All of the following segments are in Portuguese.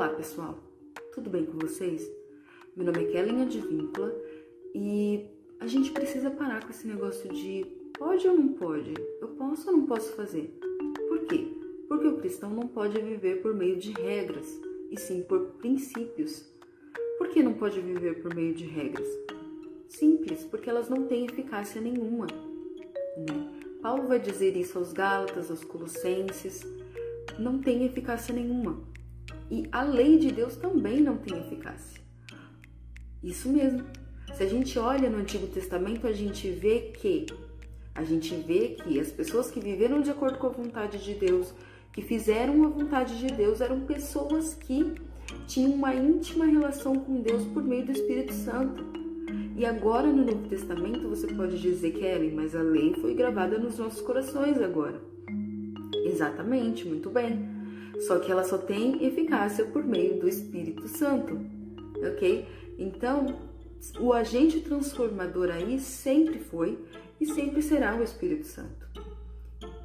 Olá pessoal, tudo bem com vocês? Meu nome é Kellen Advíncula e a gente precisa parar com esse negócio de pode ou não pode, eu posso ou não posso fazer. Por quê? Porque o cristão não pode viver por meio de regras, e sim por princípios. Por que não pode viver por meio de regras? Simples, porque elas não têm eficácia nenhuma. Né? Paulo vai dizer isso aos Gálatas, aos Colossenses, não tem eficácia nenhuma. E a lei de Deus também não tem eficácia. Isso mesmo. Se a gente olha no Antigo Testamento, a gente vê que a gente vê que as pessoas que viveram de acordo com a vontade de Deus, que fizeram a vontade de Deus, eram pessoas que tinham uma íntima relação com Deus por meio do Espírito Santo. E agora no Novo Testamento você pode dizer, Kelly, mas a lei foi gravada nos nossos corações agora. Exatamente, muito bem só que ela só tem eficácia por meio do Espírito Santo, ok? Então, o agente transformador aí sempre foi e sempre será o Espírito Santo.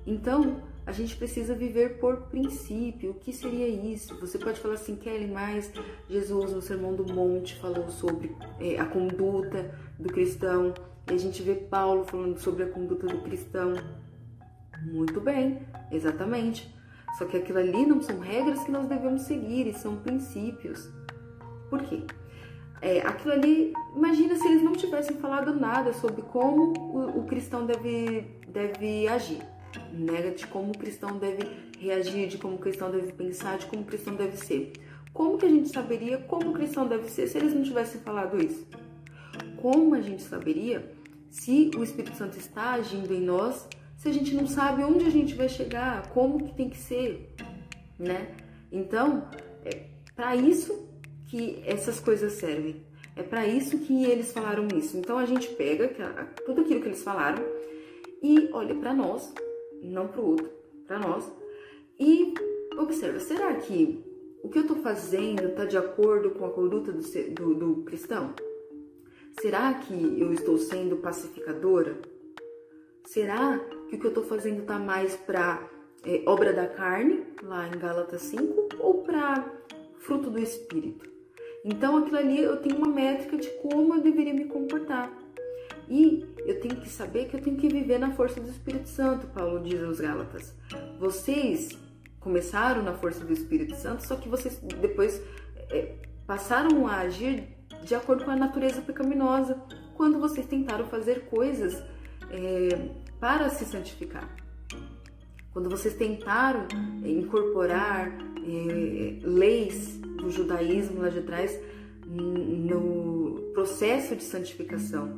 Então, a gente precisa viver por princípio. O que seria isso? Você pode falar assim, Kelly, mas Jesus no Sermão do Monte falou sobre é, a conduta do cristão e a gente vê Paulo falando sobre a conduta do cristão. Muito bem, exatamente. Só que aquilo ali não são regras que nós devemos seguir, são princípios. Por quê? É, aquilo ali, imagina se eles não tivessem falado nada sobre como o, o cristão deve, deve agir, né? de como o cristão deve reagir, de como o cristão deve pensar, de como o cristão deve ser. Como que a gente saberia como o cristão deve ser se eles não tivessem falado isso? Como a gente saberia se o Espírito Santo está agindo em nós se a gente não sabe onde a gente vai chegar, como que tem que ser, né? Então, é para isso que essas coisas servem. É para isso que eles falaram isso. Então a gente pega tudo aquilo que eles falaram e olha para nós, não para o outro, para nós, e observa: será que o que eu estou fazendo está de acordo com a conduta do, do, do cristão? Será que eu estou sendo pacificadora? Será que o que eu estou fazendo está mais para é, obra da carne, lá em Gálatas 5, ou para fruto do Espírito? Então, aquilo ali eu tenho uma métrica de como eu deveria me comportar. E eu tenho que saber que eu tenho que viver na força do Espírito Santo, Paulo diz aos Gálatas. Vocês começaram na força do Espírito Santo, só que vocês depois é, passaram a agir de acordo com a natureza pecaminosa quando vocês tentaram fazer coisas é, para se santificar. Quando vocês tentaram incorporar é, leis do judaísmo lá de trás no processo de santificação.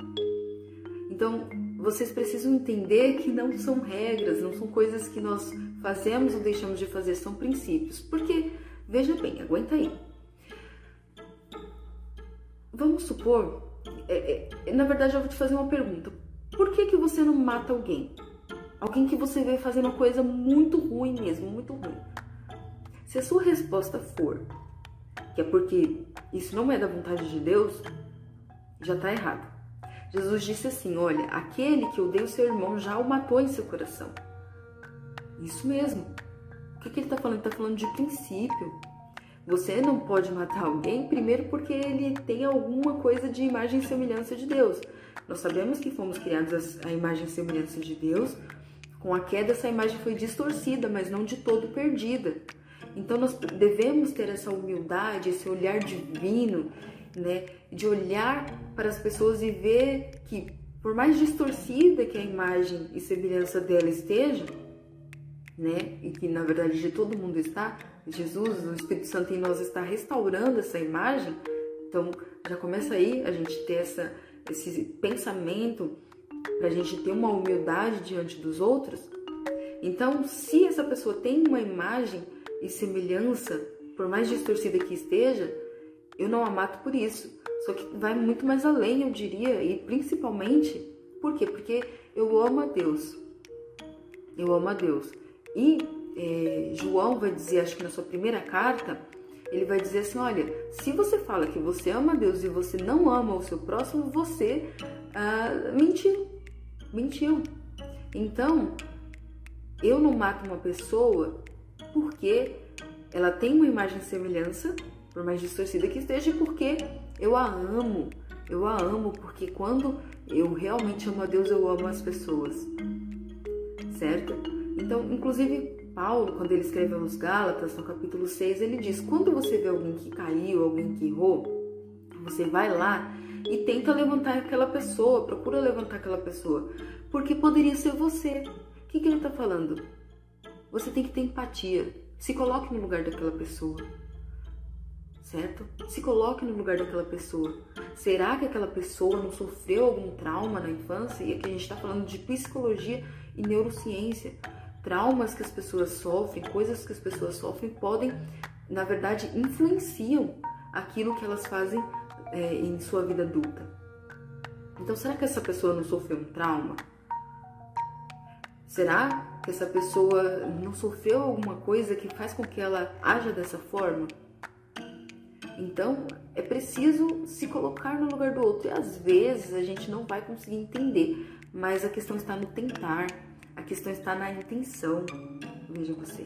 Então, vocês precisam entender que não são regras, não são coisas que nós fazemos ou deixamos de fazer, são princípios. Porque, veja bem, aguenta aí. Vamos supor, é, é, na verdade eu vou te fazer uma pergunta. Por que, que você não mata alguém? Alguém que você vê fazendo uma coisa muito ruim mesmo, muito ruim. Se a sua resposta for que é porque isso não é da vontade de Deus, já está errado. Jesus disse assim: Olha, aquele que odeia o seu irmão já o matou em seu coração. Isso mesmo. O que, que ele está falando? Ele está falando de princípio. Você não pode matar alguém, primeiro porque ele tem alguma coisa de imagem e semelhança de Deus. Nós sabemos que fomos criados à imagem e semelhança de Deus. Com a queda, essa imagem foi distorcida, mas não de todo perdida. Então, nós devemos ter essa humildade, esse olhar divino, né? De olhar para as pessoas e ver que, por mais distorcida que a imagem e semelhança dela esteja, né? E que na verdade de todo mundo está, Jesus, o Espírito Santo em nós está restaurando essa imagem. Então já começa aí a gente ter essa, esse pensamento para a gente ter uma humildade diante dos outros. Então, se essa pessoa tem uma imagem e semelhança, por mais distorcida que esteja, eu não a mato por isso. Só que vai muito mais além, eu diria, e principalmente, por quê? Porque eu amo a Deus. Eu amo a Deus. E é, João vai dizer, acho que na sua primeira carta, ele vai dizer assim: olha, se você fala que você ama Deus e você não ama o seu próximo, você ah, mentiu. Mentiu. Então, eu não mato uma pessoa porque ela tem uma imagem e semelhança, por mais distorcida que esteja, porque eu a amo. Eu a amo porque quando eu realmente amo a Deus, eu amo as pessoas. Certo? Então, inclusive, Paulo, quando ele escreve aos Gálatas, no capítulo 6, ele diz: quando você vê alguém que caiu, alguém que errou, você vai lá e tenta levantar aquela pessoa, procura levantar aquela pessoa, porque poderia ser você. O que, que ele está falando? Você tem que ter empatia. Se coloque no lugar daquela pessoa. Certo? Se coloque no lugar daquela pessoa. Será que aquela pessoa não sofreu algum trauma na infância? E aqui a gente está falando de psicologia e neurociência. Traumas que as pessoas sofrem, coisas que as pessoas sofrem, podem, na verdade, influenciam aquilo que elas fazem é, em sua vida adulta. Então, será que essa pessoa não sofreu um trauma? Será que essa pessoa não sofreu alguma coisa que faz com que ela haja dessa forma? Então, é preciso se colocar no lugar do outro. E às vezes a gente não vai conseguir entender, mas a questão está no tentar, a questão está na intenção. Veja você.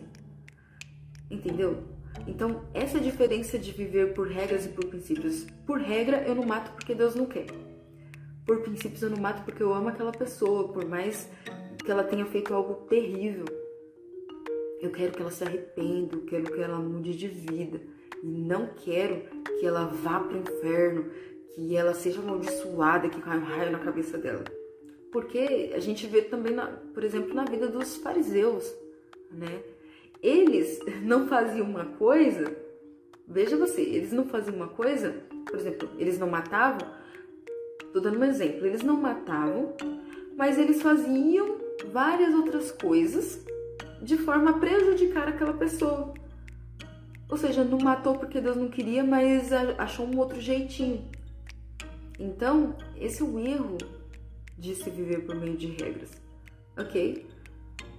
Entendeu? Então, essa é a diferença de viver por regras e por princípios. Por regra, eu não mato porque Deus não quer. Por princípios, eu não mato porque eu amo aquela pessoa, por mais que ela tenha feito algo terrível. Eu quero que ela se arrependa, eu quero que ela mude de vida. E não quero que ela vá para o inferno, que ela seja amaldiçoada, que caia um raio na cabeça dela. Porque a gente vê também, na, por exemplo, na vida dos fariseus, né? eles não faziam uma coisa, veja você, eles não faziam uma coisa, por exemplo, eles não matavam, tô dando um exemplo, eles não matavam, mas eles faziam várias outras coisas de forma a prejudicar aquela pessoa. Ou seja, não matou porque Deus não queria, mas achou um outro jeitinho. Então, esse é o erro de se viver por meio de regras, ok?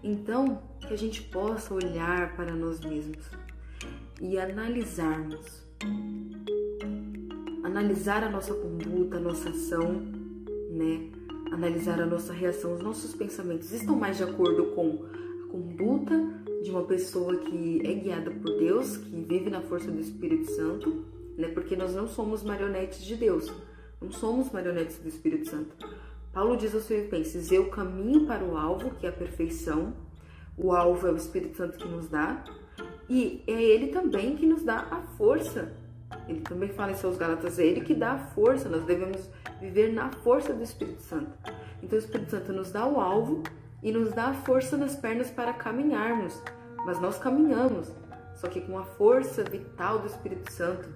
Então, que a gente possa olhar para nós mesmos e analisarmos. Analisar a nossa conduta, a nossa ação, né? Analisar a nossa reação, os nossos pensamentos estão mais de acordo com a conduta de uma pessoa que é guiada por Deus, que vive na força do Espírito Santo, né? Porque nós não somos marionetes de Deus, não somos marionetes do Espírito Santo. Paulo diz aos Filipenses: Eu caminho para o alvo, que é a perfeição. O alvo é o Espírito Santo que nos dá, e é Ele também que nos dá a força. Ele também fala em seus Galatas: é Ele que dá a força, nós devemos viver na força do Espírito Santo. Então, o Espírito Santo nos dá o alvo e nos dá a força nas pernas para caminharmos. Mas nós caminhamos, só que com a força vital do Espírito Santo,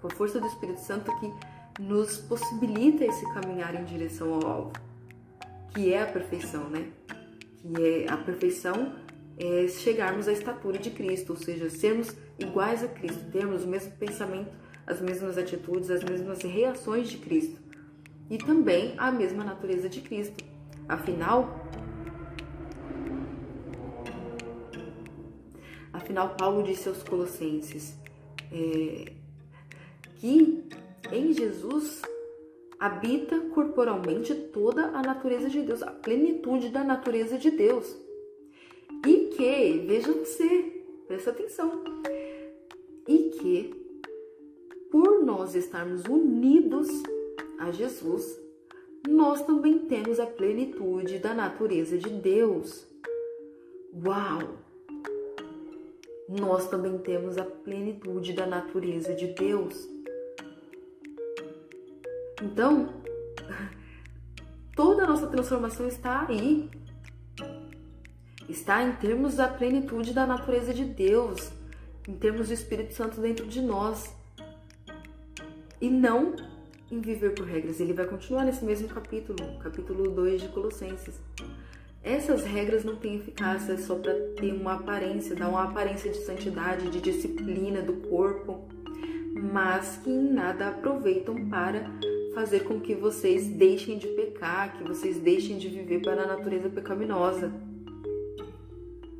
com a força do Espírito Santo que nos possibilita esse caminhar em direção ao alvo, que é a perfeição, né? Que é a perfeição é chegarmos à estatura de Cristo, ou seja, sermos iguais a Cristo, termos o mesmo pensamento, as mesmas atitudes, as mesmas reações de Cristo e também a mesma natureza de Cristo. Afinal, afinal Paulo disse aos Colossenses é, que em Jesus habita corporalmente toda a natureza de Deus, a plenitude da natureza de Deus. E que, veja você, presta atenção, e que por nós estarmos unidos a Jesus, nós também temos a plenitude da natureza de Deus. Uau! Nós também temos a plenitude da natureza de Deus. Então, toda a nossa transformação está aí. Está em termos da plenitude da natureza de Deus, em termos do Espírito Santo dentro de nós. E não em viver por regras. Ele vai continuar nesse mesmo capítulo, capítulo 2 de Colossenses. Essas regras não têm eficácia só para ter uma aparência, dar uma aparência de santidade, de disciplina do corpo, mas que em nada aproveitam para fazer com que vocês deixem de pecar, que vocês deixem de viver para a natureza pecaminosa.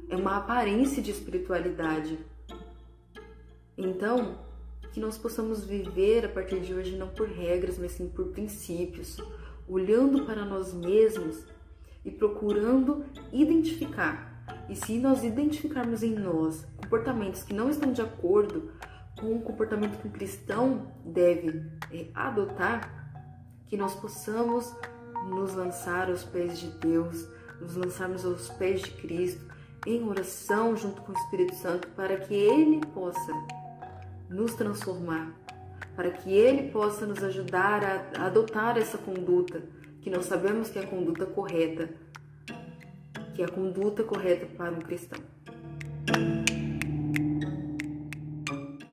É uma aparência de espiritualidade. Então, que nós possamos viver a partir de hoje não por regras, mas sim por princípios, olhando para nós mesmos e procurando identificar E se nós identificarmos em nós comportamentos que não estão de acordo com o comportamento que um cristão deve é, adotar, que nós possamos nos lançar aos pés de Deus, nos lançarmos aos pés de Cristo, em oração junto com o Espírito Santo, para que Ele possa nos transformar, para que Ele possa nos ajudar a adotar essa conduta, que nós sabemos que é a conduta correta, que é a conduta correta para um cristão.